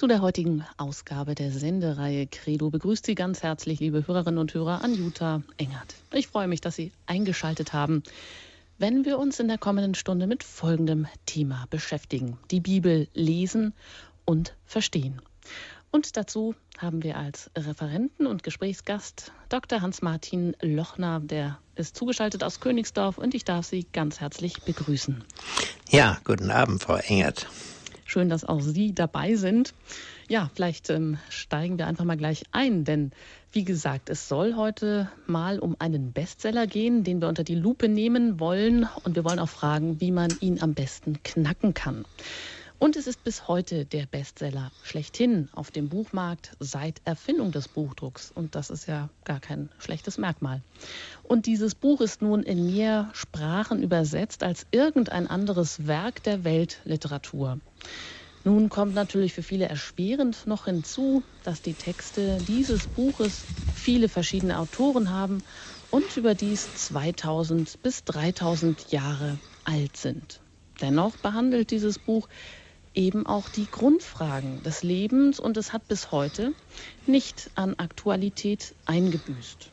Zu der heutigen Ausgabe der Sendereihe Credo begrüßt Sie ganz herzlich, liebe Hörerinnen und Hörer, Anjuta Engert. Ich freue mich, dass Sie eingeschaltet haben, wenn wir uns in der kommenden Stunde mit folgendem Thema beschäftigen. Die Bibel lesen und verstehen. Und dazu haben wir als Referenten und Gesprächsgast Dr. Hans-Martin Lochner, der ist zugeschaltet aus Königsdorf und ich darf Sie ganz herzlich begrüßen. Ja, guten Abend, Frau Engert. Schön, dass auch Sie dabei sind. Ja, vielleicht ähm, steigen wir einfach mal gleich ein, denn wie gesagt, es soll heute mal um einen Bestseller gehen, den wir unter die Lupe nehmen wollen und wir wollen auch fragen, wie man ihn am besten knacken kann. Und es ist bis heute der Bestseller schlechthin auf dem Buchmarkt seit Erfindung des Buchdrucks. Und das ist ja gar kein schlechtes Merkmal. Und dieses Buch ist nun in mehr Sprachen übersetzt als irgendein anderes Werk der Weltliteratur. Nun kommt natürlich für viele erschwerend noch hinzu, dass die Texte dieses Buches viele verschiedene Autoren haben und überdies 2000 bis 3000 Jahre alt sind. Dennoch behandelt dieses Buch eben auch die Grundfragen des Lebens und es hat bis heute nicht an Aktualität eingebüßt.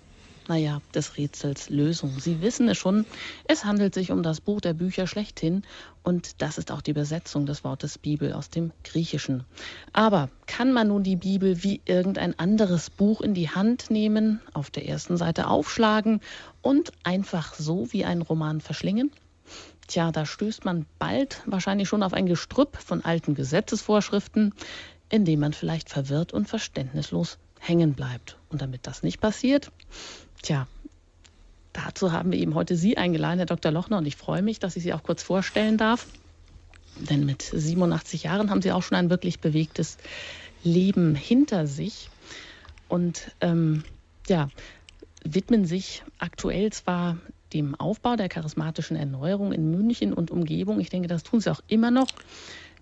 Naja, des Rätsels Lösung. Sie wissen es schon, es handelt sich um das Buch der Bücher schlechthin und das ist auch die Übersetzung des Wortes Bibel aus dem Griechischen. Aber kann man nun die Bibel wie irgendein anderes Buch in die Hand nehmen, auf der ersten Seite aufschlagen und einfach so wie ein Roman verschlingen? Tja, da stößt man bald wahrscheinlich schon auf ein Gestrüpp von alten Gesetzesvorschriften, in dem man vielleicht verwirrt und verständnislos hängen bleibt. Und damit das nicht passiert, tja, dazu haben wir eben heute Sie eingeladen, Herr Dr. Lochner, und ich freue mich, dass ich Sie auch kurz vorstellen darf. Denn mit 87 Jahren haben Sie auch schon ein wirklich bewegtes Leben hinter sich und ähm, ja, widmen sich aktuell zwar dem Aufbau der charismatischen Erneuerung in München und Umgebung. Ich denke, das tun sie auch immer noch.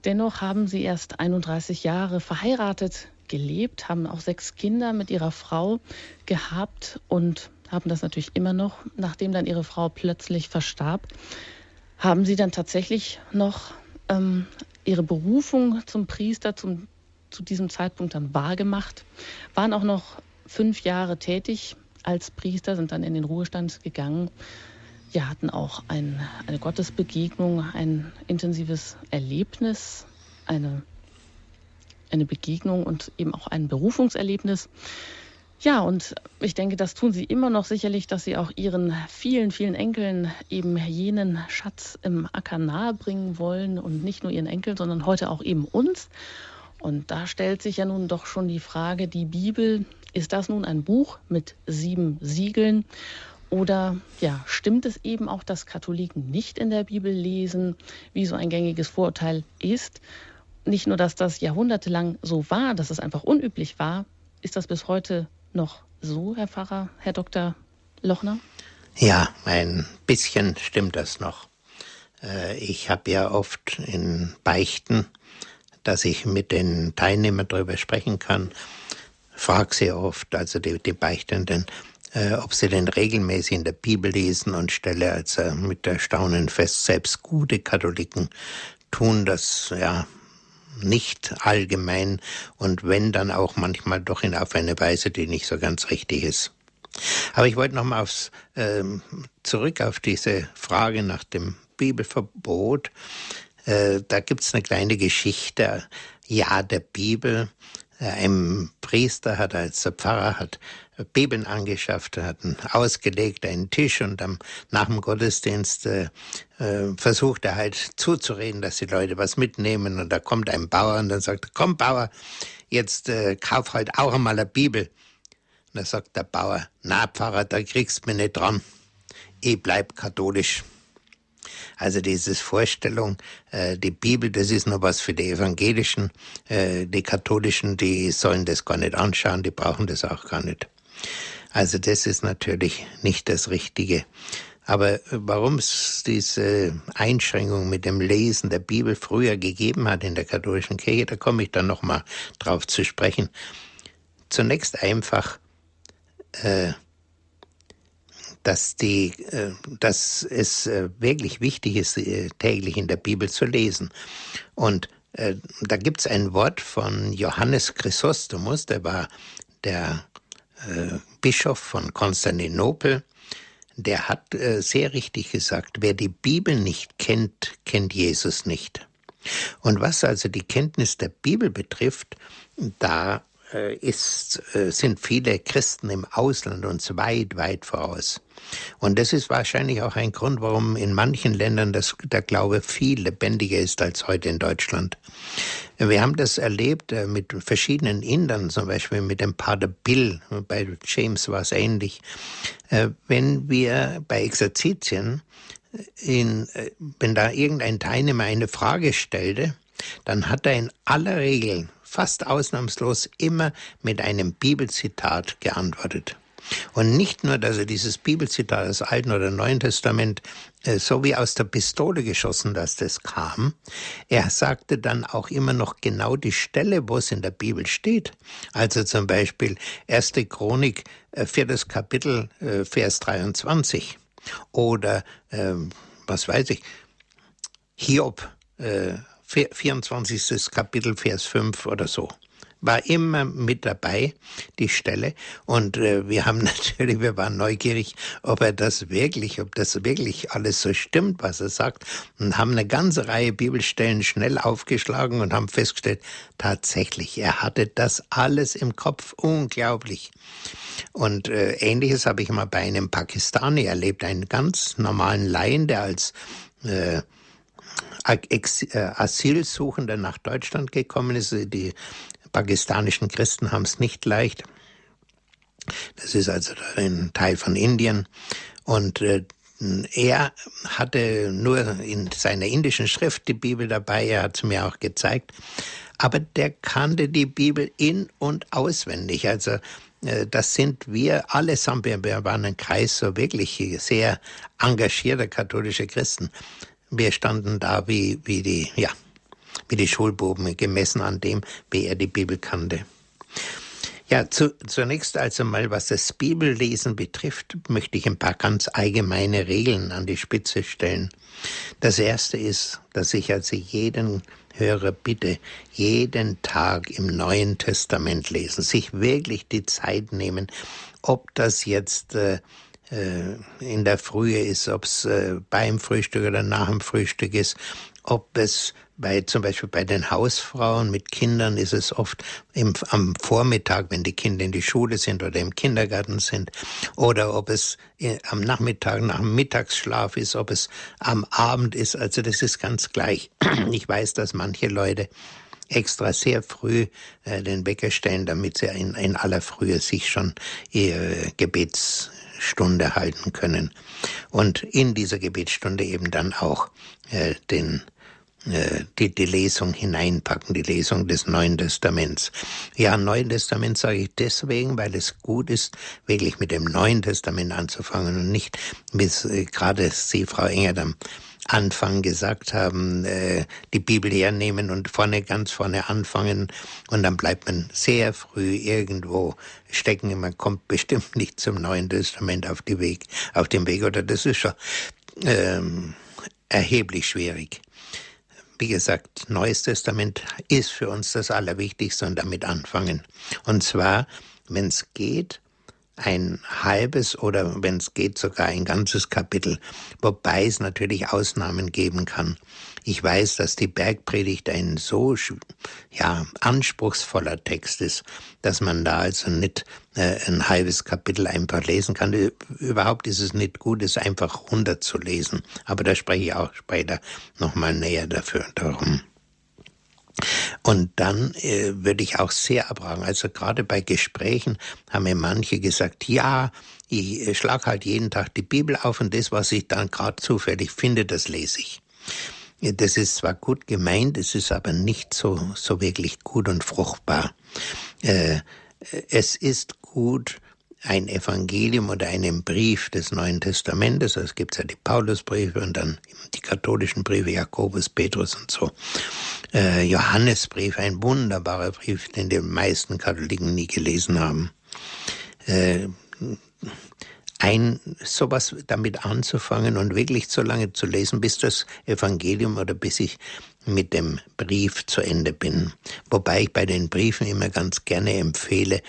Dennoch haben sie erst 31 Jahre verheiratet gelebt, haben auch sechs Kinder mit ihrer Frau gehabt und haben das natürlich immer noch, nachdem dann ihre Frau plötzlich verstarb, haben sie dann tatsächlich noch ähm, ihre Berufung zum Priester zum, zu diesem Zeitpunkt dann wahrgemacht, waren auch noch fünf Jahre tätig als Priester, sind dann in den Ruhestand gegangen. Wir hatten auch ein, eine Gottesbegegnung, ein intensives Erlebnis, eine, eine Begegnung und eben auch ein Berufungserlebnis. Ja, und ich denke, das tun Sie immer noch sicherlich, dass Sie auch Ihren vielen, vielen Enkeln eben jenen Schatz im Acker nahebringen wollen und nicht nur Ihren Enkeln, sondern heute auch eben uns. Und da stellt sich ja nun doch schon die Frage, die Bibel ist das nun ein Buch mit sieben Siegeln? Oder ja, stimmt es eben auch, dass Katholiken nicht in der Bibel lesen, wie so ein gängiges Vorurteil ist? Nicht nur, dass das jahrhundertelang so war, dass es einfach unüblich war, ist das bis heute noch so, Herr Pfarrer, Herr Dr. Lochner? Ja, ein bisschen stimmt das noch. Äh, ich habe ja oft in Beichten, dass ich mit den Teilnehmern darüber sprechen kann frage sie oft, also die, die Beichtenden, äh, ob sie denn regelmäßig in der Bibel lesen und stelle also mit Erstaunen fest, selbst gute Katholiken tun das ja nicht allgemein und wenn dann auch manchmal doch in auf eine Weise, die nicht so ganz richtig ist. Aber ich wollte noch mal aufs, ähm, zurück auf diese Frage nach dem Bibelverbot. Äh, da gibt's eine kleine Geschichte. Ja, der Bibel ein Priester hat als Pfarrer hat Bibeln angeschafft, hat ausgelegt, einen Tisch und am, nach dem Gottesdienst äh, äh, versucht er halt zuzureden, dass die Leute was mitnehmen und da kommt ein Bauer und dann sagt er, komm Bauer, jetzt äh, kauf halt auch einmal eine Bibel. Und da sagt der Bauer, na Pfarrer, da kriegst du mich nicht dran. Ich bleib katholisch. Also diese Vorstellung, äh, die Bibel, das ist noch was für die Evangelischen, äh, die Katholischen, die sollen das gar nicht anschauen, die brauchen das auch gar nicht. Also das ist natürlich nicht das Richtige. Aber warum es diese Einschränkung mit dem Lesen der Bibel früher gegeben hat in der katholischen Kirche, da komme ich dann nochmal drauf zu sprechen. Zunächst einfach, äh, dass, die, äh, dass es äh, wirklich wichtig ist, äh, täglich in der Bibel zu lesen. Und da gibt es ein Wort von Johannes Chrysostomus, der war der Bischof von Konstantinopel. Der hat sehr richtig gesagt, wer die Bibel nicht kennt, kennt Jesus nicht. Und was also die Kenntnis der Bibel betrifft, da ist, äh, sind viele Christen im Ausland uns weit, weit voraus. Und das ist wahrscheinlich auch ein Grund, warum in manchen Ländern das, der Glaube viel lebendiger ist als heute in Deutschland. Wir haben das erlebt äh, mit verschiedenen Indern, zum Beispiel mit dem Pater Bill. Bei James war es ähnlich. Wenn wir bei Exerzitien, in, wenn da irgendein Teilnehmer eine Frage stellte, dann hat er in aller Regel fast ausnahmslos immer mit einem Bibelzitat geantwortet. Und nicht nur, dass er dieses Bibelzitat des Alten oder Neuen Testament äh, so wie aus der Pistole geschossen, dass das kam. Er sagte dann auch immer noch genau die Stelle, wo es in der Bibel steht. Also zum Beispiel 1. Chronik, äh, viertes Kapitel, äh, Vers 23. Oder, äh, was weiß ich, Hiob, 24. Kapitel, Vers 5 oder so. War immer mit dabei, die Stelle. Und äh, wir haben natürlich, wir waren neugierig, ob er das wirklich, ob das wirklich alles so stimmt, was er sagt. Und haben eine ganze Reihe Bibelstellen schnell aufgeschlagen und haben festgestellt, tatsächlich, er hatte das alles im Kopf. Unglaublich. Und äh, ähnliches habe ich mal bei einem Pakistani erlebt, einen ganz normalen Laien, der als äh, Asylsuchender nach Deutschland gekommen ist. Die pakistanischen Christen haben es nicht leicht. Das ist also ein Teil von Indien. Und äh, er hatte nur in seiner indischen Schrift die Bibel dabei, er hat es mir auch gezeigt. Aber der kannte die Bibel in- und auswendig. Also äh, das sind wir allesamt, wir waren ein Kreis so wirklich sehr engagierter katholische Christen wir standen da wie, wie die, ja, wie die Schulbuben, gemessen an dem, wie er die Bibel kannte. Ja, zu, zunächst also mal, was das Bibellesen betrifft, möchte ich ein paar ganz allgemeine Regeln an die Spitze stellen. Das erste ist, dass ich also jeden Hörer bitte, jeden Tag im Neuen Testament lesen, sich wirklich die Zeit nehmen, ob das jetzt äh, in der Frühe ist, ob es äh, beim Frühstück oder nach dem Frühstück ist, ob es bei zum Beispiel bei den Hausfrauen mit Kindern ist es oft im, am Vormittag, wenn die Kinder in die Schule sind oder im Kindergarten sind, oder ob es äh, am Nachmittag nach dem Mittagsschlaf ist, ob es am Abend ist. Also das ist ganz gleich. Ich weiß, dass manche Leute extra sehr früh äh, den Wecker stellen, damit sie in, in aller Frühe sich schon ihr Gebets Stunde halten können und in dieser Gebetsstunde eben dann auch äh, den äh, die, die Lesung hineinpacken, die Lesung des Neuen Testaments. Ja, Neuen Testament sage ich deswegen, weil es gut ist, wirklich mit dem Neuen Testament anzufangen und nicht, wie äh, gerade Sie, Frau Engerdam, Anfang gesagt haben, äh, die Bibel hernehmen und vorne, ganz vorne anfangen und dann bleibt man sehr früh irgendwo stecken. Man kommt bestimmt nicht zum Neuen Testament auf, die Weg, auf dem Weg oder das ist schon ähm, erheblich schwierig. Wie gesagt, Neues Testament ist für uns das Allerwichtigste und damit anfangen. Und zwar, wenn es geht, ein halbes oder wenn es geht sogar ein ganzes Kapitel, wobei es natürlich Ausnahmen geben kann. Ich weiß, dass die Bergpredigt ein so ja, anspruchsvoller Text ist, dass man da also nicht äh, ein halbes Kapitel einfach lesen kann. Überhaupt ist es nicht gut, es einfach runterzulesen. Aber da spreche ich auch später nochmal näher dafür darum. Und dann äh, würde ich auch sehr abraten. Also gerade bei Gesprächen haben mir manche gesagt, ja, ich äh, schlag halt jeden Tag die Bibel auf und das, was ich dann gerade zufällig finde, das lese ich. Das ist zwar gut gemeint, es ist aber nicht so, so wirklich gut und fruchtbar. Äh, es ist gut, ein Evangelium oder einen Brief des Neuen Testamentes, also es gibt ja die Paulusbriefe und dann die katholischen Briefe, Jakobus, Petrus und so. Äh, Johannesbrief, ein wunderbarer Brief, den die meisten Katholiken nie gelesen haben. Äh, ein, sowas damit anzufangen und wirklich so lange zu lesen, bis das Evangelium oder bis ich mit dem Brief zu Ende bin. Wobei ich bei den Briefen immer ganz gerne empfehle,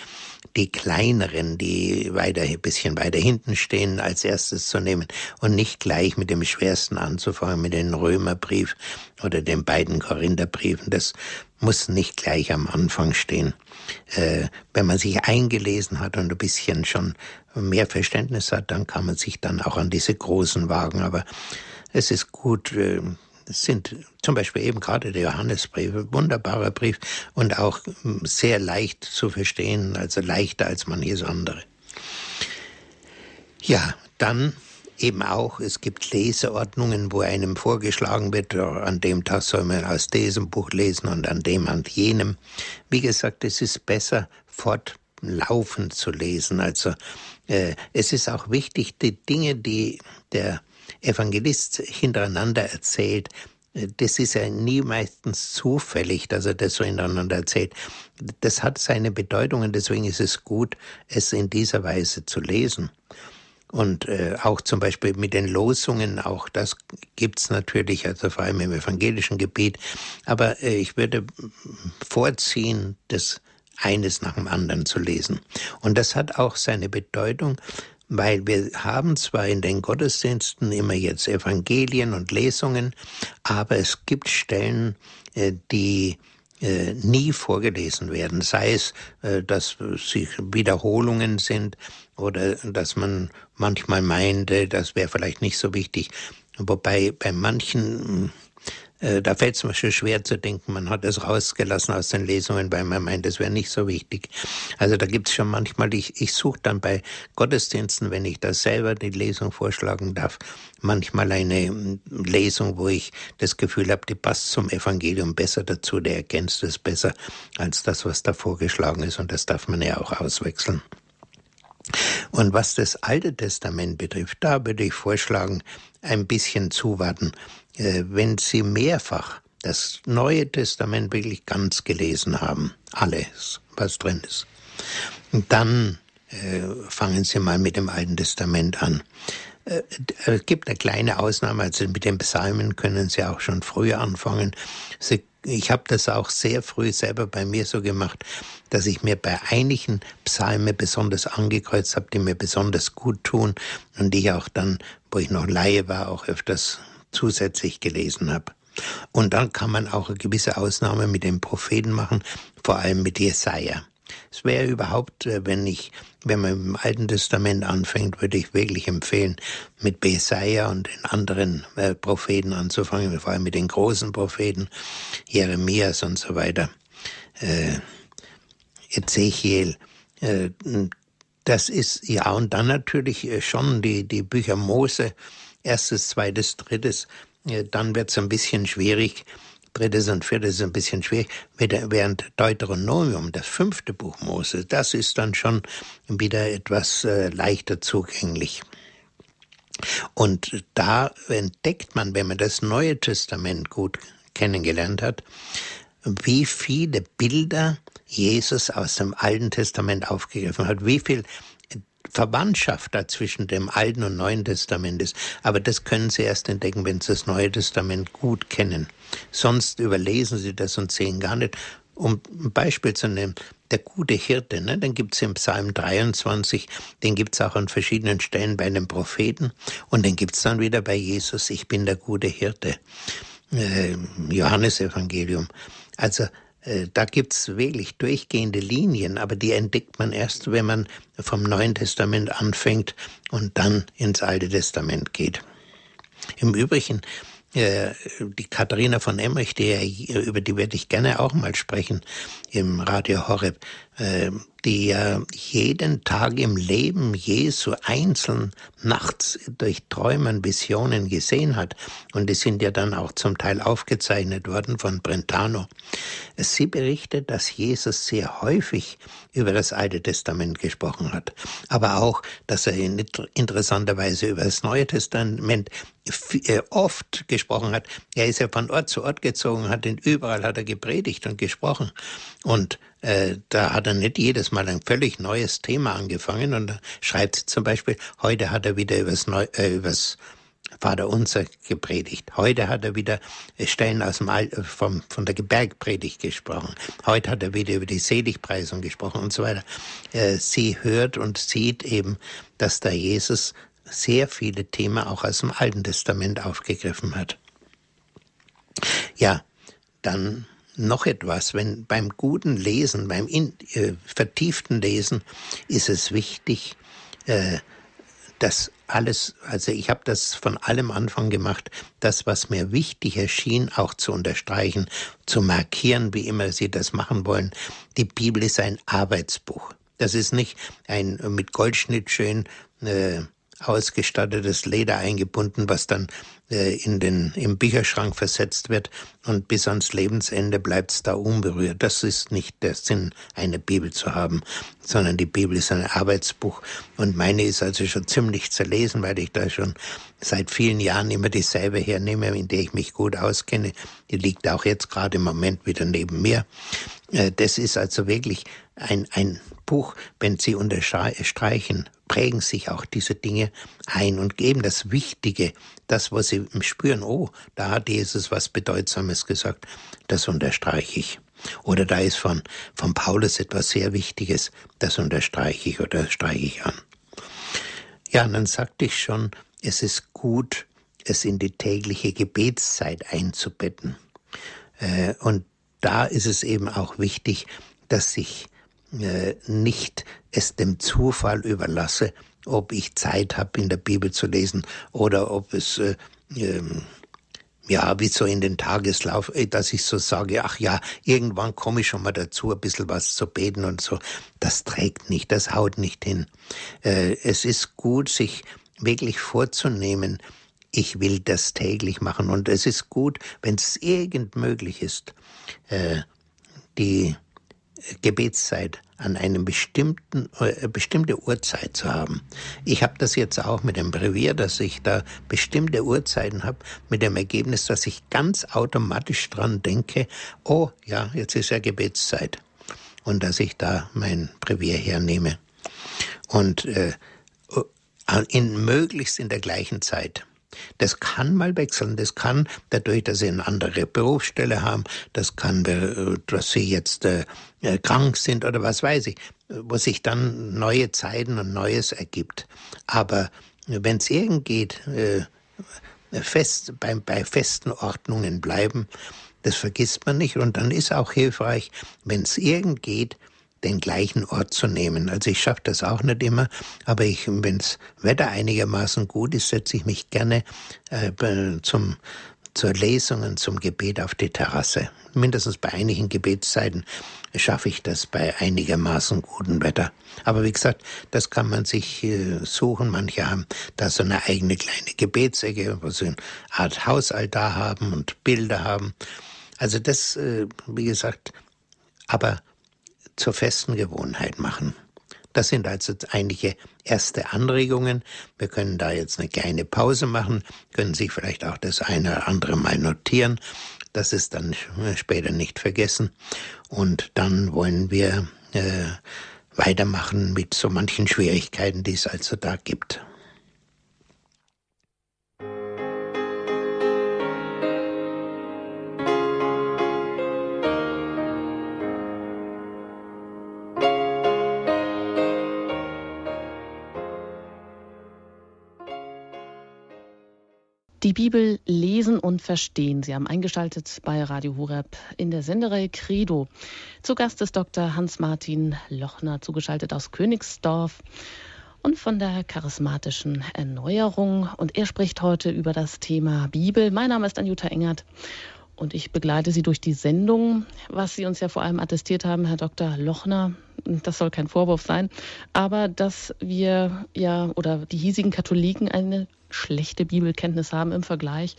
die kleineren, die weiter, ein bisschen weiter hinten stehen, als erstes zu nehmen und nicht gleich mit dem schwersten anzufangen, mit dem Römerbrief oder den beiden Korintherbriefen. Das muss nicht gleich am Anfang stehen. Äh, wenn man sich eingelesen hat und ein bisschen schon mehr Verständnis hat, dann kann man sich dann auch an diese großen wagen. Aber es ist gut, es sind zum Beispiel eben gerade der Johannesbrief, wunderbarer Brief und auch hm, sehr leicht zu verstehen, also leichter als manches andere. Ja, dann eben auch, es gibt Leseordnungen, wo einem vorgeschlagen wird, an dem Tag soll man aus diesem Buch lesen und an dem an jenem. Wie gesagt, es ist besser, fortlaufend zu lesen. Also äh, es ist auch wichtig, die Dinge, die der Evangelist hintereinander erzählt, äh, das ist ja nie meistens zufällig, dass er das so hintereinander erzählt. Das hat seine Bedeutung und deswegen ist es gut, es in dieser Weise zu lesen. Und äh, auch zum Beispiel mit den Losungen, auch das gibt's natürlich, also vor allem im evangelischen Gebiet. Aber äh, ich würde vorziehen, das eines nach dem anderen zu lesen. Und das hat auch seine Bedeutung, weil wir haben zwar in den Gottesdiensten immer jetzt Evangelien und Lesungen, aber es gibt Stellen, äh, die äh, nie vorgelesen werden, sei es, äh, dass sie Wiederholungen sind oder dass man manchmal meinte, das wäre vielleicht nicht so wichtig. Wobei bei manchen da fällt es mir schon schwer zu denken, man hat es rausgelassen aus den Lesungen, weil man meint, das wäre nicht so wichtig. Also da gibt es schon manchmal, ich, ich suche dann bei Gottesdiensten, wenn ich da selber die Lesung vorschlagen darf, manchmal eine mm, Lesung, wo ich das Gefühl habe, die passt zum Evangelium besser dazu, der ergänzt es besser als das, was da vorgeschlagen ist. Und das darf man ja auch auswechseln. Und was das Alte Testament betrifft, da würde ich vorschlagen, ein bisschen zuwarten. Äh, wenn Sie mehrfach das Neue Testament wirklich ganz gelesen haben, alles, was drin ist, dann äh, fangen Sie mal mit dem Alten Testament an. Äh, es gibt eine kleine Ausnahme, also mit den Psalmen können Sie auch schon früher anfangen. Ich habe das auch sehr früh selber bei mir so gemacht, dass ich mir bei einigen Psalmen besonders angekreuzt habe, die mir besonders gut tun und die ich auch dann, wo ich noch Laie war, auch öfters zusätzlich gelesen habe. Und dann kann man auch eine gewisse Ausnahme mit den Propheten machen, vor allem mit Jesaja. Es wäre überhaupt, äh, wenn ich, wenn man im Alten Testament anfängt, würde ich wirklich empfehlen, mit Jesaja und den anderen äh, Propheten anzufangen, vor allem mit den großen Propheten, Jeremias und so weiter, äh, Ezechiel. Äh, das ist, ja, und dann natürlich äh, schon die, die Bücher Mose, erstes, zweites, drittes, dann wird es ein bisschen schwierig. Drittes und viertes ist ein bisschen schwierig, während Deuteronomium, das fünfte Buch Mose, das ist dann schon wieder etwas äh, leichter zugänglich. Und da entdeckt man, wenn man das Neue Testament gut kennengelernt hat, wie viele Bilder Jesus aus dem Alten Testament aufgegriffen hat, wie viel Verwandtschaft da zwischen dem Alten und Neuen Testament ist. Aber das können Sie erst entdecken, wenn Sie das Neue Testament gut kennen. Sonst überlesen Sie das und sehen gar nicht. Um ein Beispiel zu nehmen, der gute Hirte, ne, den gibt's im Psalm 23, den gibt's auch an verschiedenen Stellen bei einem Propheten und den gibt's dann wieder bei Jesus, ich bin der gute Hirte. Äh, Johannesevangelium. Also äh, da gibt's wirklich durchgehende Linien, aber die entdeckt man erst, wenn man vom Neuen Testament anfängt und dann ins Alte Testament geht. Im Übrigen, äh, die Katharina von Emmerich, die, über die werde ich gerne auch mal sprechen im Radio Horeb, äh, die ja jeden Tag im Leben Jesu einzeln nachts durch Träumen, Visionen gesehen hat. Und die sind ja dann auch zum Teil aufgezeichnet worden von Brentano. Sie berichtet, dass Jesus sehr häufig über das Alte Testament gesprochen hat, aber auch, dass er interessanterweise über das Neue Testament äh, oft gesprochen hat. Er ist ja von Ort zu Ort gezogen, hat ihn überall hat er gepredigt und gesprochen. Und äh, da hat er nicht jedes Mal ein völlig neues Thema angefangen und da schreibt zum Beispiel, heute hat er wieder übers, Neu äh, übers Vater Unser gepredigt. Heute hat er wieder Stellen aus dem Al vom, von der Bergpredigt gesprochen. Heute hat er wieder über die Seligpreisung gesprochen und so weiter. Äh, sie hört und sieht eben, dass da Jesus sehr viele Themen auch aus dem Alten Testament aufgegriffen hat. Ja, dann noch etwas, wenn beim guten Lesen, beim in, äh, vertieften Lesen ist es wichtig, äh, dass alles, also ich habe das von allem Anfang gemacht, das, was mir wichtig erschien, auch zu unterstreichen, zu markieren, wie immer Sie das machen wollen. Die Bibel ist ein Arbeitsbuch. Das ist nicht ein mit Goldschnitt schön äh, ausgestattetes Leder eingebunden, was dann äh, in den, im Bücherschrank versetzt wird und bis ans Lebensende bleibt es da unberührt. Das ist nicht der Sinn, eine Bibel zu haben, sondern die Bibel ist ein Arbeitsbuch und meine ist also schon ziemlich zerlesen, weil ich da schon seit vielen Jahren immer dieselbe hernehme, in der ich mich gut auskenne. Die liegt auch jetzt gerade im Moment wieder neben mir. Äh, das ist also wirklich ein, ein Buch, wenn Sie unterstreichen, prägen sich auch diese Dinge ein und geben das Wichtige, das, was Sie spüren, oh, da hat Jesus was Bedeutsames gesagt, das unterstreiche ich. Oder da ist von, von Paulus etwas sehr Wichtiges, das unterstreiche ich oder streiche ich an. Ja, und dann sagte ich schon, es ist gut, es in die tägliche Gebetszeit einzubetten. Äh, und da ist es eben auch wichtig, dass ich äh, nicht es dem Zufall überlasse, ob ich Zeit habe, in der Bibel zu lesen oder ob es äh, ähm, ja, wie so in den Tageslauf, äh, dass ich so sage, ach ja, irgendwann komme ich schon mal dazu, ein bisschen was zu beten und so. Das trägt nicht, das haut nicht hin. Äh, es ist gut, sich wirklich vorzunehmen, ich will das täglich machen. Und es ist gut, wenn es irgend möglich ist, äh, die Gebetszeit an einem bestimmten äh, bestimmte Uhrzeit zu haben. Ich habe das jetzt auch mit dem Brevier, dass ich da bestimmte Uhrzeiten habe, mit dem Ergebnis, dass ich ganz automatisch dran denke, oh ja, jetzt ist ja Gebetszeit und dass ich da mein Brevier hernehme und äh, in möglichst in der gleichen Zeit. Das kann mal wechseln. Das kann dadurch, dass sie eine andere Berufsstelle haben, das kann, äh, dass sie jetzt äh, äh, krank sind oder was weiß ich, wo sich dann neue Zeiten und Neues ergibt. Aber wenn es irgend geht, fest, bei, bei festen Ordnungen bleiben, das vergisst man nicht. Und dann ist auch hilfreich, wenn es irgend geht, den gleichen Ort zu nehmen. Also ich schaffe das auch nicht immer, aber ich, wenns Wetter einigermaßen gut ist, setze ich mich gerne äh, zum zur Lesung und zum Gebet auf die Terrasse. Mindestens bei einigen Gebetszeiten schaffe ich das bei einigermaßen gutem Wetter. Aber wie gesagt, das kann man sich äh, suchen. Manche haben da so eine eigene kleine Gebetsecke, wo sie eine Art Hausaltar haben und Bilder haben. Also das, äh, wie gesagt, aber zur festen Gewohnheit machen. Das sind also einige erste Anregungen. Wir können da jetzt eine kleine Pause machen, können sich vielleicht auch das eine oder andere mal notieren. Das ist dann später nicht vergessen. Und dann wollen wir äh, weitermachen mit so manchen Schwierigkeiten, die es also da gibt. Die Bibel lesen und verstehen. Sie haben eingeschaltet bei Radio Horeb in der Sendereihe Credo. Zu Gast ist Dr. Hans-Martin Lochner, zugeschaltet aus Königsdorf und von der charismatischen Erneuerung. Und er spricht heute über das Thema Bibel. Mein Name ist Anjuta Engert und ich begleite Sie durch die Sendung. Was Sie uns ja vor allem attestiert haben, Herr Dr. Lochner, das soll kein Vorwurf sein, aber dass wir ja oder die hiesigen Katholiken eine schlechte Bibelkenntnis haben im Vergleich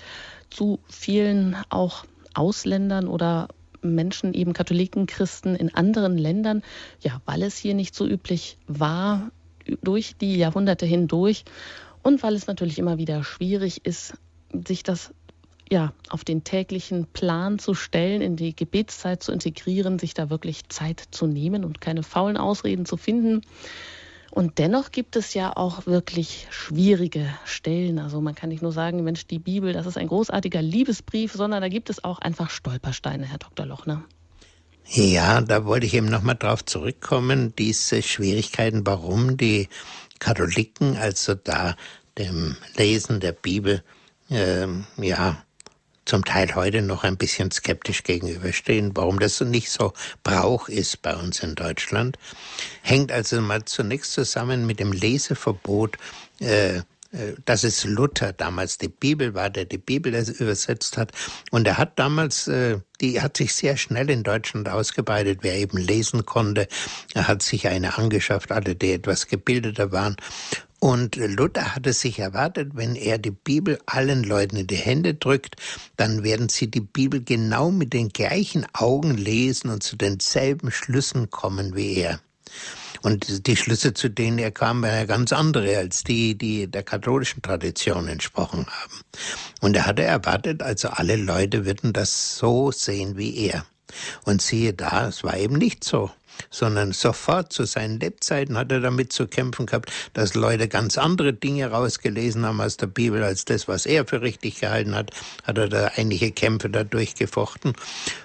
zu vielen auch Ausländern oder Menschen, eben Katholiken, Christen in anderen Ländern, ja, weil es hier nicht so üblich war durch die Jahrhunderte hindurch und weil es natürlich immer wieder schwierig ist, sich das ja, auf den täglichen Plan zu stellen, in die Gebetszeit zu integrieren, sich da wirklich Zeit zu nehmen und keine faulen Ausreden zu finden. Und dennoch gibt es ja auch wirklich schwierige Stellen. Also man kann nicht nur sagen, Mensch, die Bibel, das ist ein großartiger Liebesbrief, sondern da gibt es auch einfach Stolpersteine, Herr Dr. Lochner. Ja, da wollte ich eben nochmal drauf zurückkommen, diese Schwierigkeiten, warum die Katholiken also da dem Lesen der Bibel äh, ja zum Teil heute noch ein bisschen skeptisch gegenüberstehen, warum das nicht so Brauch ist bei uns in Deutschland, hängt also mal zunächst zusammen mit dem Leseverbot äh, äh, dass es Luther damals die Bibel war, der die Bibel übersetzt hat. Und er hat damals, äh, die hat sich sehr schnell in Deutschland ausgebreitet, wer eben lesen konnte. Er hat sich eine angeschafft, alle, die etwas gebildeter waren. Und Luther hatte sich erwartet, wenn er die Bibel allen Leuten in die Hände drückt, dann werden sie die Bibel genau mit den gleichen Augen lesen und zu denselben Schlüssen kommen wie er. Und die Schlüsse, zu denen er kam, waren ja ganz andere als die, die der katholischen Tradition entsprochen haben. Und er hatte erwartet, also alle Leute würden das so sehen wie er. Und siehe da, es war eben nicht so sondern sofort zu seinen Lebzeiten hat er damit zu kämpfen gehabt, dass Leute ganz andere Dinge rausgelesen haben aus der Bibel als das, was er für richtig gehalten hat, hat er da einige Kämpfe dadurch gefochten.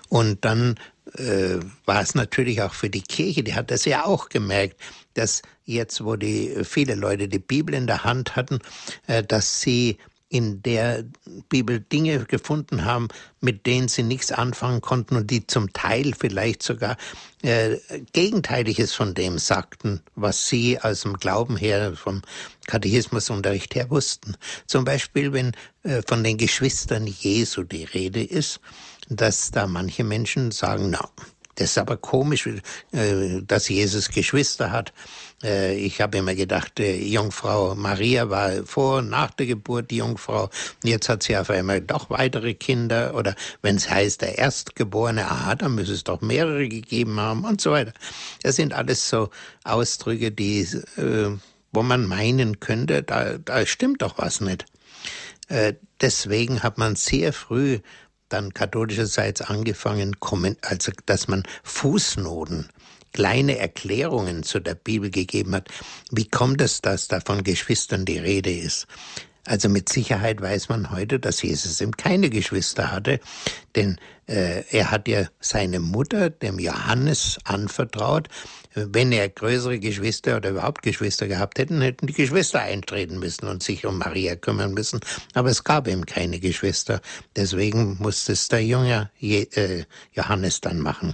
Und dann äh, war es natürlich auch für die Kirche, die hat das ja auch gemerkt, dass jetzt, wo die viele Leute die Bibel in der Hand hatten, äh, dass sie in der Bibel Dinge gefunden haben, mit denen sie nichts anfangen konnten und die zum Teil vielleicht sogar äh, Gegenteiliges von dem sagten, was sie aus dem Glauben her, vom Katechismusunterricht her wussten. Zum Beispiel, wenn äh, von den Geschwistern Jesu die Rede ist, dass da manche Menschen sagen, na, das ist aber komisch, äh, dass Jesus Geschwister hat. Äh, ich habe immer gedacht, die Jungfrau Maria war vor und nach der Geburt die Jungfrau. Jetzt hat sie auf einmal doch weitere Kinder. Oder wenn es heißt, der Erstgeborene, aha, dann müsste es doch mehrere gegeben haben und so weiter. Das sind alles so Ausdrücke, die, äh, wo man meinen könnte, da, da stimmt doch was nicht. Deswegen hat man sehr früh dann katholischerseits angefangen, also dass man Fußnoten, kleine Erklärungen zu der Bibel gegeben hat. Wie kommt es, dass da von Geschwistern die Rede ist? Also mit Sicherheit weiß man heute, dass Jesus eben keine Geschwister hatte, denn äh, er hat ja seine Mutter, dem Johannes, anvertraut. Wenn er größere Geschwister oder überhaupt Geschwister gehabt hätten, hätten die Geschwister eintreten müssen und sich um Maria kümmern müssen. Aber es gab ihm keine Geschwister. Deswegen musste es der junge äh, Johannes dann machen.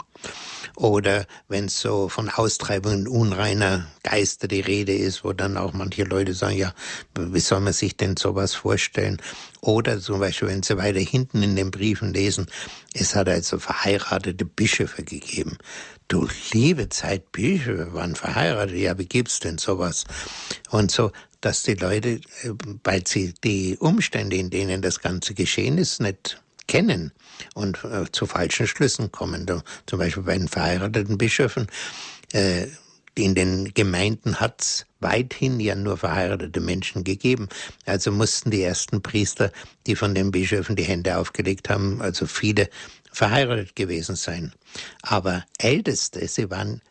Oder wenn es so von Austreibungen unreiner Geister die Rede ist, wo dann auch manche Leute sagen, ja, wie soll man sich denn sowas vorstellen? Oder zum Beispiel, wenn Sie weiter hinten in den Briefen lesen, es hat also verheiratete Bischöfe gegeben. Du liebe Zeit, Bischöfe waren verheiratet. Ja, wie gibt's denn sowas? Und so, dass die Leute, äh, weil sie die Umstände, in denen das Ganze geschehen ist, nicht kennen und äh, zu falschen Schlüssen kommen. Zum Beispiel bei den verheirateten Bischöfen. Äh, in den Gemeinden hat's weithin ja nur verheiratete Menschen gegeben. Also mussten die ersten Priester, die von den Bischöfen die Hände aufgelegt haben, also viele verheiratet gewesen sein. Aber Älteste, sie waren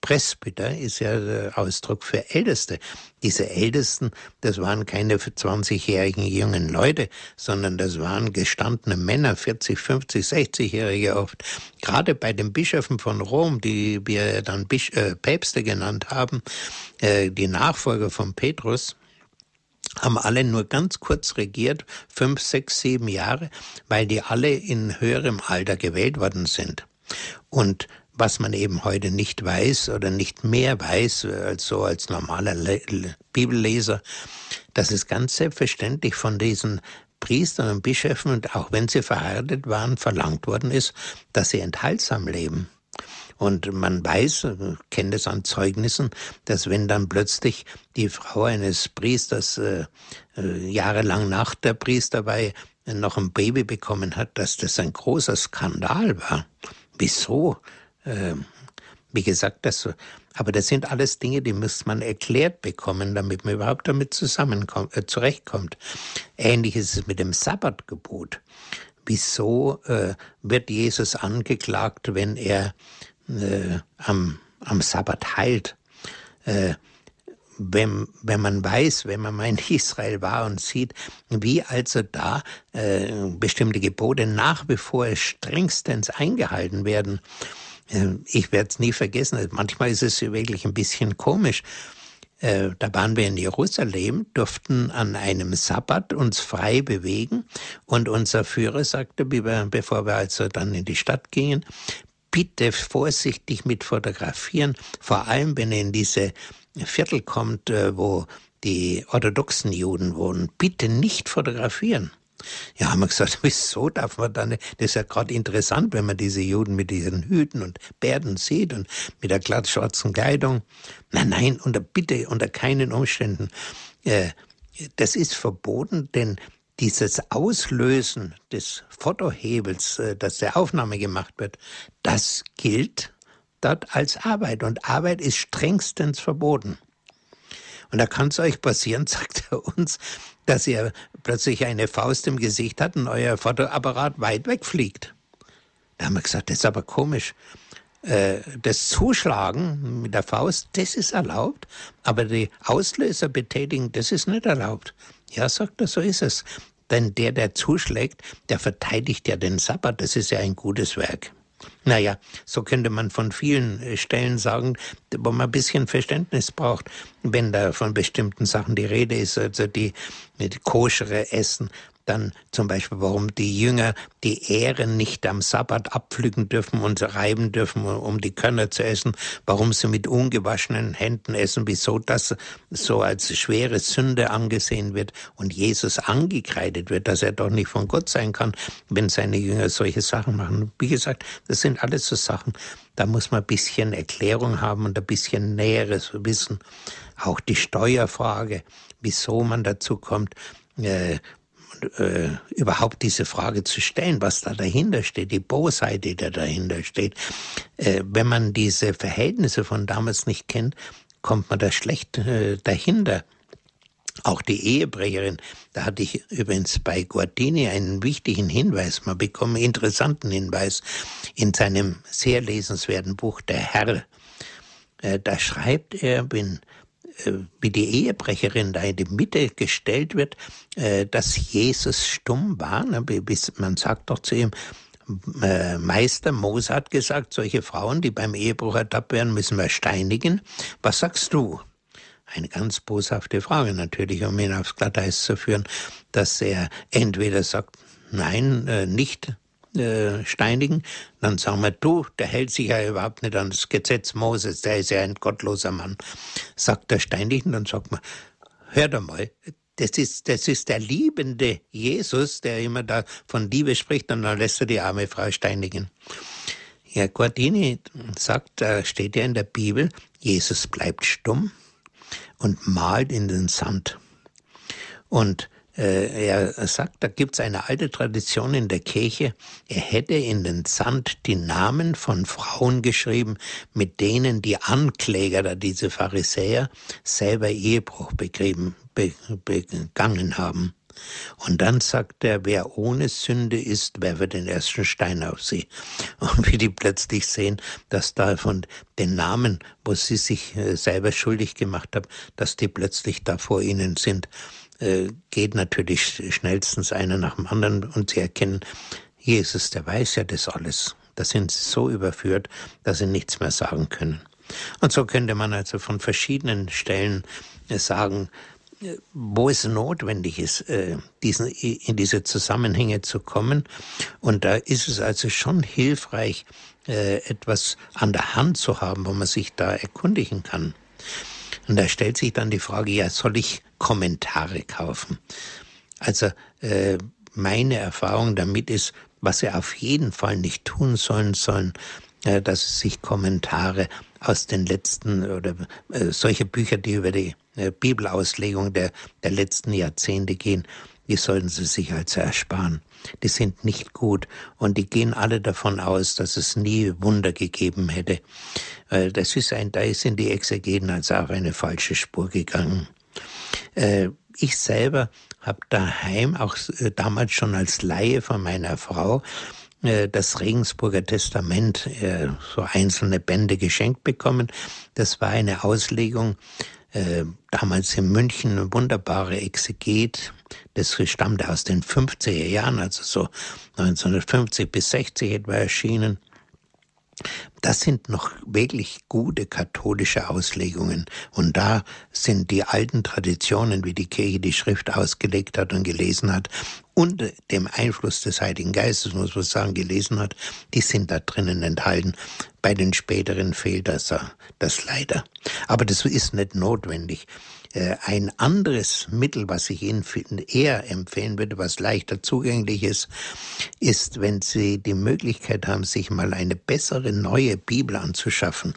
Presbyter ist ja der Ausdruck für Älteste. Diese Ältesten, das waren keine 20-jährigen jungen Leute, sondern das waren gestandene Männer, 40, 50, 60-Jährige oft. Gerade bei den Bischöfen von Rom, die wir dann Bisch äh, Päpste genannt haben, äh, die Nachfolger von Petrus, haben alle nur ganz kurz regiert, fünf, sechs, sieben Jahre, weil die alle in höherem Alter gewählt worden sind. Und was man eben heute nicht weiß oder nicht mehr weiß als so als normaler Le Bibelleser, dass es ganz selbstverständlich von diesen Priestern und Bischöfen, und auch wenn sie verheiratet waren, verlangt worden ist, dass sie enthaltsam leben. Und man weiß, kennt es an Zeugnissen, dass wenn dann plötzlich die Frau eines Priesters äh, äh, jahrelang nach der Priesterweihe noch ein Baby bekommen hat, dass das ein großer Skandal war. Wieso? Ähm, Wie gesagt, das. Aber das sind alles Dinge, die muss man erklärt bekommen, damit man überhaupt damit zusammenkommt, äh, zurechtkommt. Ähnlich ist es mit dem Sabbatgebot. Wieso äh, wird Jesus angeklagt, wenn er äh, am, am Sabbat heilt? Äh, wenn, wenn man weiß, wenn man mal in Israel war und sieht, wie also da äh, bestimmte Gebote nach wie vor strengstens eingehalten werden. Äh, ich werde es nie vergessen. Also manchmal ist es wirklich ein bisschen komisch. Äh, da waren wir in Jerusalem, durften an einem Sabbat uns frei bewegen und unser Führer sagte, bevor wir also dann in die Stadt gingen, bitte vorsichtig mit fotografieren, vor allem wenn ihr in diese Viertel kommt, äh, wo die orthodoxen Juden wohnen, bitte nicht fotografieren. Ja, haben wir gesagt, wieso darf man dann, das ist ja gerade interessant, wenn man diese Juden mit diesen Hüten und Bärten sieht und mit der glatt schwarzen Kleidung. Nein, nein, unter bitte, unter keinen Umständen. Äh, das ist verboten, denn dieses Auslösen des Fotohebels, äh, dass der Aufnahme gemacht wird, das gilt dort als Arbeit. Und Arbeit ist strengstens verboten. Und da kann es euch passieren, sagt er uns, dass ihr plötzlich eine Faust im Gesicht hat und euer Fotoapparat weit wegfliegt. Da haben wir gesagt, das ist aber komisch. Äh, das Zuschlagen mit der Faust, das ist erlaubt, aber die Auslöser betätigen, das ist nicht erlaubt. Ja, sagt er, so ist es. Denn der, der zuschlägt, der verteidigt ja den Sabbat, das ist ja ein gutes Werk. Naja, so könnte man von vielen äh, Stellen sagen, wo man ein bisschen Verständnis braucht, wenn da von bestimmten Sachen die Rede ist, also die, die koschere Essen dann zum Beispiel, warum die Jünger die Ähren nicht am Sabbat abpflücken dürfen und reiben dürfen, um die Körner zu essen, warum sie mit ungewaschenen Händen essen, wieso das so als schwere Sünde angesehen wird und Jesus angekreidet wird, dass er doch nicht von Gott sein kann, wenn seine Jünger solche Sachen machen. Wie gesagt, das sind alles so Sachen, da muss man ein bisschen Erklärung haben und ein bisschen Näheres wissen. Auch die Steuerfrage, wieso man dazu kommt, äh, überhaupt diese Frage zu stellen, was da dahinter steht, die Bosheit, die da dahinter steht. Äh, wenn man diese Verhältnisse von damals nicht kennt, kommt man da schlecht äh, dahinter. Auch die Ehebrecherin, da hatte ich übrigens bei Guardini einen wichtigen Hinweis mal bekommen, interessanten Hinweis in seinem sehr lesenswerten Buch Der Herr. Äh, da schreibt er, wenn wie die Ehebrecherin da in die Mitte gestellt wird, äh, dass Jesus stumm war. Ne, man sagt doch zu ihm, äh, Meister Mose hat gesagt, solche Frauen, die beim Ehebruch ertappt werden, müssen wir steinigen. Was sagst du? Eine ganz boshafte Frage natürlich, um ihn aufs Glatteis zu führen, dass er entweder sagt, nein, nicht äh, steinigen, dann sagen wir, du, der hält sich ja überhaupt nicht an das Gesetz Moses, der ist ja ein gottloser Mann. Sagt der steinigen, dann sagt man, hör doch mal, das ist, das ist der liebende Jesus, der immer da von Liebe spricht und dann lässt er die arme Frau steinigen. Ja, Guardini sagt, da steht ja in der Bibel, Jesus bleibt stumm und malt in den Sand. Und er sagt, da gibt's eine alte Tradition in der Kirche, er hätte in den Sand die Namen von Frauen geschrieben, mit denen die Ankläger, da diese Pharisäer, selber Ehebruch begrieben, begangen haben. Und dann sagt er, wer ohne Sünde ist, werfe den ersten Stein auf sie. Und wie die plötzlich sehen, dass da von den Namen, wo sie sich äh, selber schuldig gemacht haben, dass die plötzlich da vor ihnen sind. Äh, geht natürlich schnellstens einer nach dem anderen und sie erkennen, Jesus, der weiß ja das alles. Da sind sie so überführt, dass sie nichts mehr sagen können. Und so könnte man also von verschiedenen Stellen äh, sagen, äh, wo es notwendig ist, diesen, in diese Zusammenhänge zu kommen. Und da ist es also schon hilfreich, etwas an der Hand zu haben, wo man sich da erkundigen kann. Und da stellt sich dann die Frage, ja, soll ich Kommentare kaufen? Also äh, meine Erfahrung damit ist, was sie auf jeden Fall nicht tun sollen, sollen, äh, dass sie sich Kommentare aus den letzten oder äh, solche Bücher, die über die äh, Bibelauslegung der, der letzten Jahrzehnte gehen, die sollten sie sich also ersparen. Die sind nicht gut und die gehen alle davon aus, dass es nie Wunder gegeben hätte. Äh, das ist ein, da sind die Exegeten also auf eine falsche Spur gegangen. Äh, ich selber habe daheim auch äh, damals schon als Laie von meiner Frau das Regensburger Testament, so einzelne Bände geschenkt bekommen. Das war eine Auslegung äh, damals in München eine wunderbare Exeget. Das stammte aus den 50er Jahren, also so 1950 bis 60 etwa erschienen. Das sind noch wirklich gute katholische Auslegungen. Und da sind die alten Traditionen, wie die Kirche die Schrift ausgelegt hat und gelesen hat, unter dem Einfluss des Heiligen Geistes, muss man sagen, gelesen hat, die sind da drinnen enthalten. Bei den späteren fehlt das, das leider. Aber das ist nicht notwendig. Äh, ein anderes Mittel, was ich Ihnen eher empfehlen würde, was leichter zugänglich ist, ist, wenn Sie die Möglichkeit haben, sich mal eine bessere neue Bibel anzuschaffen,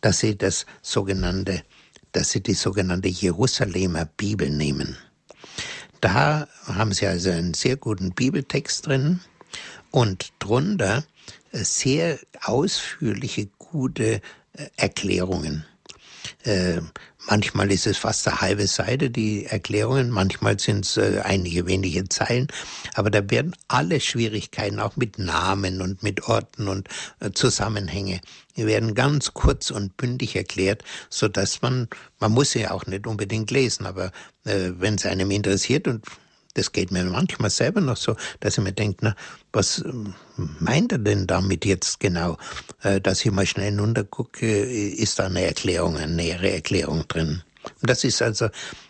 dass Sie das sogenannte, dass Sie die sogenannte Jerusalemer Bibel nehmen. Da haben Sie also einen sehr guten Bibeltext drin und drunter äh, sehr ausführliche, gute äh, Erklärungen. Manchmal ist es fast eine halbe Seite, die Erklärungen, manchmal sind es äh, einige wenige Zeilen, aber da werden alle Schwierigkeiten, auch mit Namen und mit Orten und äh, Zusammenhänge, die werden ganz kurz und bündig erklärt, so dass man, man muss sie auch nicht unbedingt lesen, aber äh, wenn es einem interessiert und das geht mir manchmal selber noch so, dass ich mir denke, na, was ähm, meint er denn damit jetzt genau? Äh, dass ich mal schnell runtergucke, ist da eine Erklärung, eine nähere Erklärung drin. Und das ist also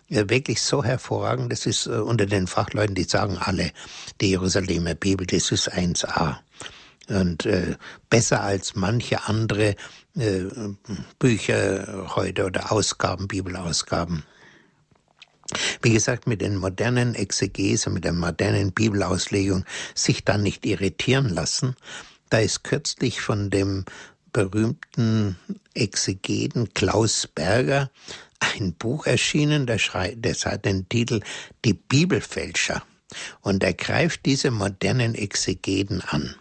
äh, wirklich so hervorragend. Das ist äh, unter den Fachleuten, die sagen alle, die Jerusalemer Bibel, das ist 1a. Und äh, besser als manche andere äh, Bücher heute oder Ausgaben, Bibelausgaben. Wie gesagt, mit den modernen Exegese, mit der modernen Bibelauslegung sich dann nicht irritieren lassen. Da ist kürzlich von dem berühmten Exegeten Klaus Berger ein Buch erschienen, schreit, das hat den Titel Die Bibelfälscher. Und er greift diese modernen Exegeten an.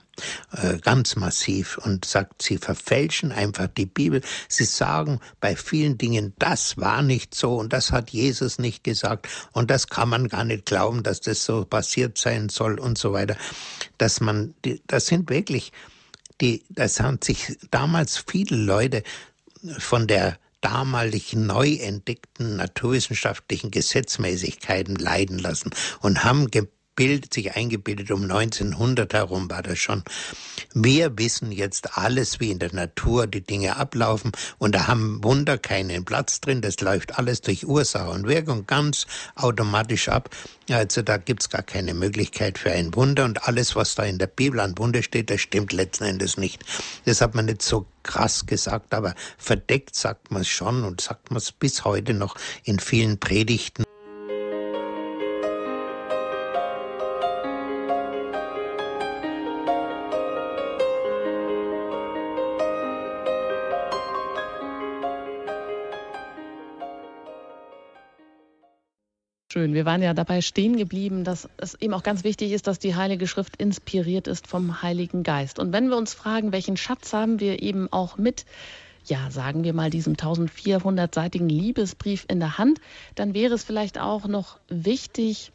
Äh, ganz massiv und sagt, sie verfälschen einfach die Bibel. Sie sagen bei vielen Dingen, das war nicht so und das hat Jesus nicht gesagt und das kann man gar nicht glauben, dass das so passiert sein soll und so weiter. Dass man, das sind wirklich, die, das haben sich damals viele Leute von der damalig neu entdeckten naturwissenschaftlichen Gesetzmäßigkeiten leiden lassen und haben Bild sich eingebildet, um 1900 herum war das schon. Wir wissen jetzt alles, wie in der Natur die Dinge ablaufen und da haben Wunder keinen Platz drin. Das läuft alles durch Ursache und Wirkung ganz automatisch ab. Also da gibt's gar keine Möglichkeit für ein Wunder und alles, was da in der Bibel an Wunder steht, das stimmt letzten Endes nicht. Das hat man nicht so krass gesagt, aber verdeckt sagt man es schon und sagt man es bis heute noch in vielen Predigten. Waren ja dabei stehen geblieben, dass es eben auch ganz wichtig ist, dass die Heilige Schrift inspiriert ist vom Heiligen Geist. Und wenn wir uns fragen, welchen Schatz haben wir eben auch mit, ja, sagen wir mal, diesem 1400-seitigen Liebesbrief in der Hand, dann wäre es vielleicht auch noch wichtig,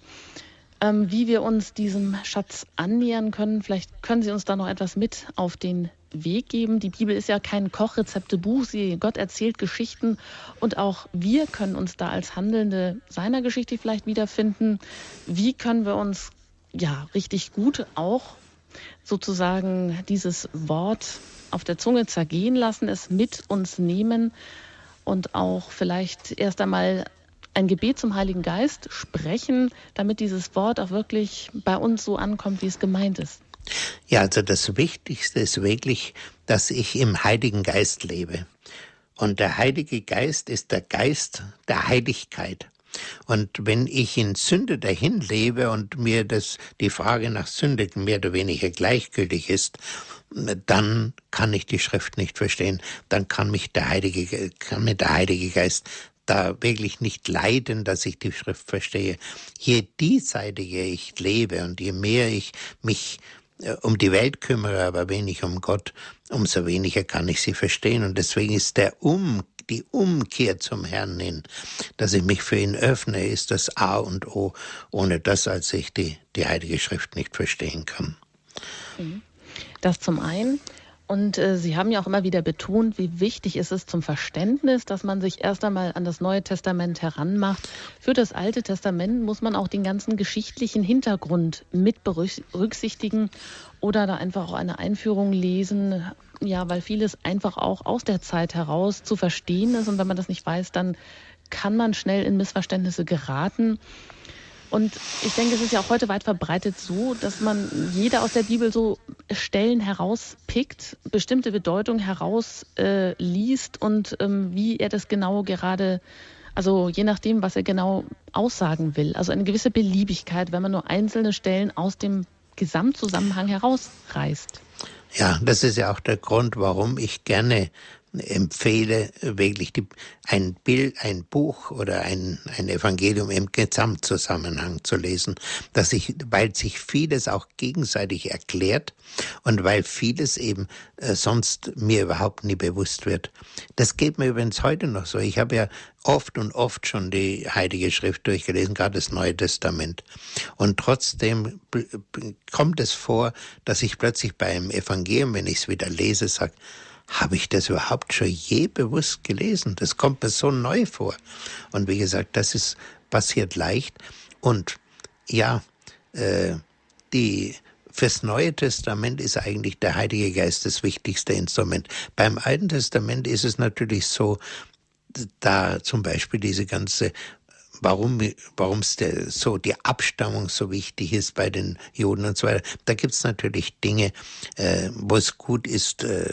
ähm, wie wir uns diesem Schatz annähern können. Vielleicht können Sie uns da noch etwas mit auf den Weg geben. Die Bibel ist ja kein Kochrezeptebuch. Sie, Gott erzählt Geschichten und auch wir können uns da als Handelnde seiner Geschichte vielleicht wiederfinden. Wie können wir uns ja richtig gut auch sozusagen dieses Wort auf der Zunge zergehen lassen, es mit uns nehmen und auch vielleicht erst einmal ein Gebet zum Heiligen Geist sprechen, damit dieses Wort auch wirklich bei uns so ankommt, wie es gemeint ist. Ja, also das Wichtigste ist wirklich, dass ich im Heiligen Geist lebe. Und der Heilige Geist ist der Geist der Heiligkeit. Und wenn ich in Sünde dahin lebe und mir das, die Frage nach Sünde mehr oder weniger gleichgültig ist, dann kann ich die Schrift nicht verstehen. Dann kann mich der Heilige, kann mir der Heilige Geist da wirklich nicht leiden, dass ich die Schrift verstehe. Je diesseitiger ich lebe und je mehr ich mich um die Welt kümmere, aber wenig um Gott, umso weniger kann ich sie verstehen. Und deswegen ist der um, die Umkehr zum Herrn hin, dass ich mich für ihn öffne, ist das A und O. Ohne das, als ich die, die Heilige Schrift nicht verstehen kann. Mhm. Das zum einen. Und äh, Sie haben ja auch immer wieder betont, wie wichtig ist es zum Verständnis, dass man sich erst einmal an das Neue Testament heranmacht. Für das Alte Testament muss man auch den ganzen geschichtlichen Hintergrund mit berücksichtigen oder da einfach auch eine Einführung lesen. Ja, weil vieles einfach auch aus der Zeit heraus zu verstehen ist. Und wenn man das nicht weiß, dann kann man schnell in Missverständnisse geraten. Und ich denke, es ist ja auch heute weit verbreitet so, dass man jeder aus der Bibel so Stellen herauspickt, bestimmte Bedeutung herausliest äh, und ähm, wie er das genau gerade, also je nachdem, was er genau aussagen will. Also eine gewisse Beliebigkeit, wenn man nur einzelne Stellen aus dem Gesamtzusammenhang herausreißt. Ja, das ist ja auch der Grund, warum ich gerne empfehle, wirklich die, ein Bild, ein Buch oder ein, ein Evangelium im Gesamtzusammenhang zu lesen, dass ich, weil sich vieles auch gegenseitig erklärt und weil vieles eben äh, sonst mir überhaupt nie bewusst wird. Das geht mir übrigens heute noch so. Ich habe ja oft und oft schon die Heilige Schrift durchgelesen, gerade das Neue Testament. Und trotzdem kommt es vor, dass ich plötzlich beim Evangelium, wenn ich es wieder lese, sage, habe ich das überhaupt schon je bewusst gelesen? Das kommt mir so neu vor. Und wie gesagt, das ist passiert leicht. Und ja, äh, die Fürs Neue Testament ist eigentlich der Heilige Geist das wichtigste Instrument. Beim Alten Testament ist es natürlich so, da zum Beispiel diese ganze warum warum es so die Abstammung so wichtig ist bei den Juden und so weiter. Da gibt's natürlich Dinge, äh, wo es gut ist, äh,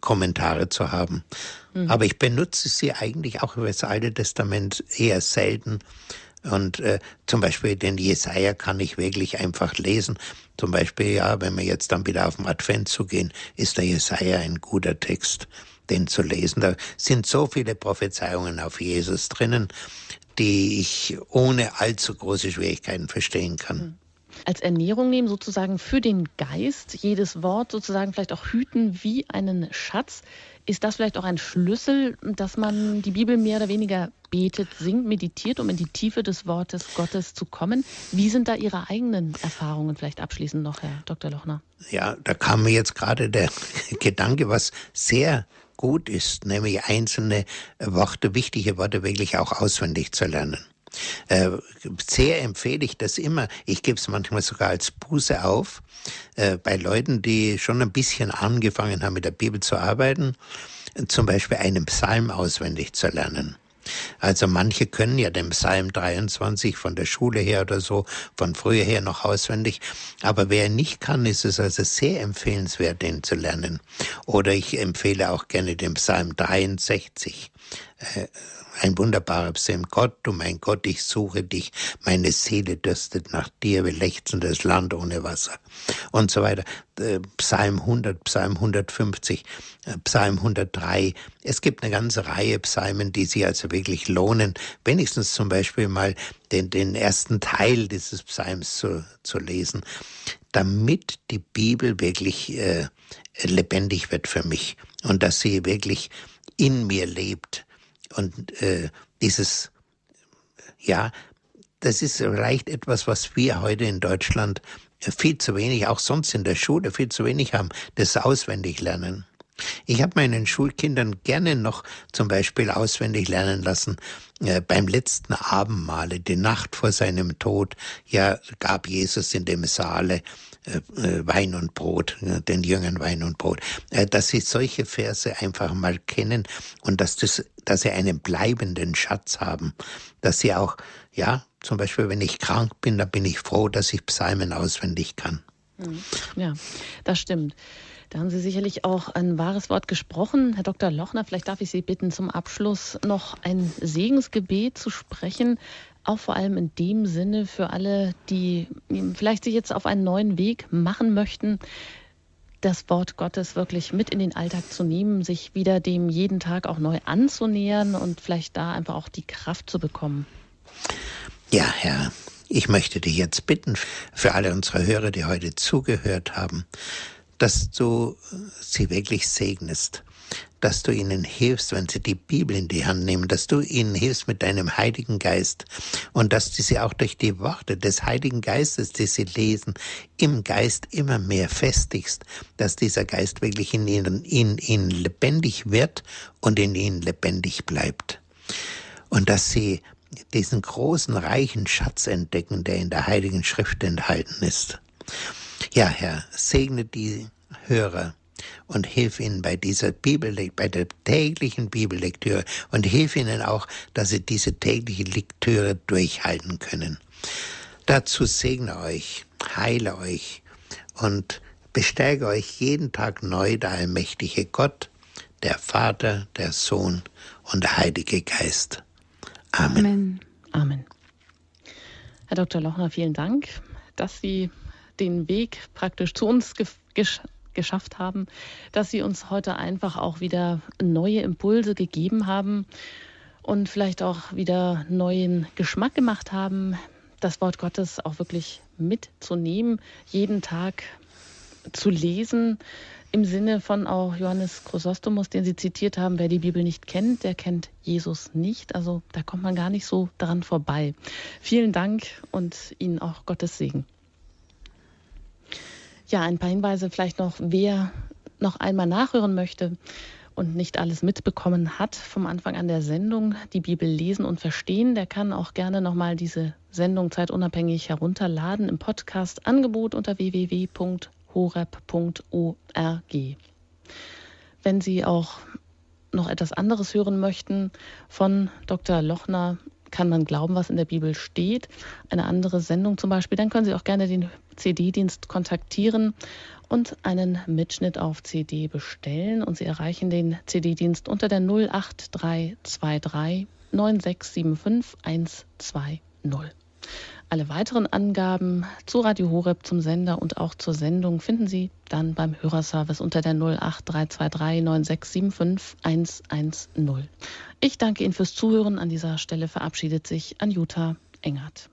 Kommentare zu haben. Mhm. Aber ich benutze sie eigentlich auch über das Alte Testament eher selten. Und äh, zum Beispiel den Jesaja kann ich wirklich einfach lesen. Zum Beispiel, ja, wenn wir jetzt dann wieder auf den Advent zugehen, ist der Jesaja ein guter Text, den zu lesen. Da sind so viele Prophezeiungen auf Jesus drinnen, die ich ohne allzu große Schwierigkeiten verstehen kann. Mhm als Ernährung nehmen, sozusagen für den Geist, jedes Wort sozusagen vielleicht auch hüten wie einen Schatz. Ist das vielleicht auch ein Schlüssel, dass man die Bibel mehr oder weniger betet, singt, meditiert, um in die Tiefe des Wortes Gottes zu kommen? Wie sind da Ihre eigenen Erfahrungen vielleicht abschließend noch, Herr Dr. Lochner? Ja, da kam mir jetzt gerade der Gedanke, was sehr gut ist, nämlich einzelne Worte, wichtige Worte wirklich auch auswendig zu lernen. Äh, sehr empfehle ich das immer. Ich gebe es manchmal sogar als Buße auf äh, bei Leuten, die schon ein bisschen angefangen haben, mit der Bibel zu arbeiten, zum Beispiel einen Psalm auswendig zu lernen. Also manche können ja den Psalm 23 von der Schule her oder so, von früher her noch auswendig. Aber wer nicht kann, ist es also sehr empfehlenswert, den zu lernen. Oder ich empfehle auch gerne den Psalm 63. Äh, ein wunderbarer Psalm. Gott, du mein Gott, ich suche dich. Meine Seele dürstet nach dir, wir lechzen das Land ohne Wasser. Und so weiter. Äh, Psalm 100, Psalm 150, äh, Psalm 103. Es gibt eine ganze Reihe Psalmen, die sich also wirklich lohnen, wenigstens zum Beispiel mal den, den ersten Teil dieses Psalms zu, zu lesen, damit die Bibel wirklich äh, lebendig wird für mich und dass sie wirklich in mir lebt und äh, dieses, ja, das ist vielleicht etwas, was wir heute in Deutschland viel zu wenig, auch sonst in der Schule viel zu wenig haben, das auswendig lernen. Ich habe meinen Schulkindern gerne noch zum Beispiel auswendig lernen lassen, äh, beim letzten Abendmahle, die Nacht vor seinem Tod, ja, gab Jesus in dem Saale äh, äh, Wein und Brot, den Jüngern Wein und Brot, äh, dass sie solche Verse einfach mal kennen und dass das, dass sie einen bleibenden Schatz haben, dass sie auch, ja, zum Beispiel, wenn ich krank bin, dann bin ich froh, dass ich Psalmen auswendig kann. Mhm. Ja, das stimmt. Da haben Sie sicherlich auch ein wahres Wort gesprochen. Herr Dr. Lochner, vielleicht darf ich Sie bitten, zum Abschluss noch ein Segensgebet zu sprechen auch vor allem in dem Sinne für alle, die vielleicht sich jetzt auf einen neuen Weg machen möchten, das Wort Gottes wirklich mit in den Alltag zu nehmen, sich wieder dem jeden Tag auch neu anzunähern und vielleicht da einfach auch die Kraft zu bekommen. Ja, Herr, ich möchte dich jetzt bitten, für alle unsere Hörer, die heute zugehört haben, dass du sie wirklich segnest, dass du ihnen hilfst, wenn sie die Bibel in die Hand nehmen, dass du ihnen hilfst mit deinem Heiligen Geist und dass du sie auch durch die Worte des Heiligen Geistes, die sie lesen, im Geist immer mehr festigst, dass dieser Geist wirklich in ihnen, in ihnen lebendig wird und in ihnen lebendig bleibt. Und dass sie diesen großen, reichen Schatz entdecken, der in der Heiligen Schrift enthalten ist. Ja, Herr, segne die Hörer und hilf ihnen bei dieser Bibel, bei der täglichen Bibellektüre und hilf ihnen auch, dass sie diese tägliche Lektüre durchhalten können. Dazu segne euch, heile euch und bestärke euch jeden Tag neu der allmächtige Gott, der Vater, der Sohn und der Heilige Geist. Amen. Amen. Amen. Herr Dr. Lochner, vielen Dank, dass Sie den Weg praktisch zu uns gesch geschafft haben, dass Sie uns heute einfach auch wieder neue Impulse gegeben haben und vielleicht auch wieder neuen Geschmack gemacht haben, das Wort Gottes auch wirklich mitzunehmen, jeden Tag zu lesen, im Sinne von auch Johannes Chrysostomus, den Sie zitiert haben, wer die Bibel nicht kennt, der kennt Jesus nicht. Also da kommt man gar nicht so daran vorbei. Vielen Dank und Ihnen auch Gottes Segen. Ja, ein paar Hinweise vielleicht noch, wer noch einmal nachhören möchte und nicht alles mitbekommen hat vom Anfang an der Sendung, die Bibel lesen und verstehen, der kann auch gerne nochmal diese Sendung zeitunabhängig herunterladen im Podcast-Angebot unter www.horeb.org. Wenn Sie auch noch etwas anderes hören möchten von Dr. Lochner, kann man glauben, was in der Bibel steht, eine andere Sendung zum Beispiel, dann können Sie auch gerne den CD-Dienst kontaktieren und einen Mitschnitt auf CD bestellen. Und Sie erreichen den CD-Dienst unter der 08323 9675 120. Alle weiteren Angaben zu Radio Horeb, zum Sender und auch zur Sendung finden Sie dann beim Hörerservice unter der 08323 9675 110. Ich danke Ihnen fürs Zuhören. An dieser Stelle verabschiedet sich Anjuta Engert.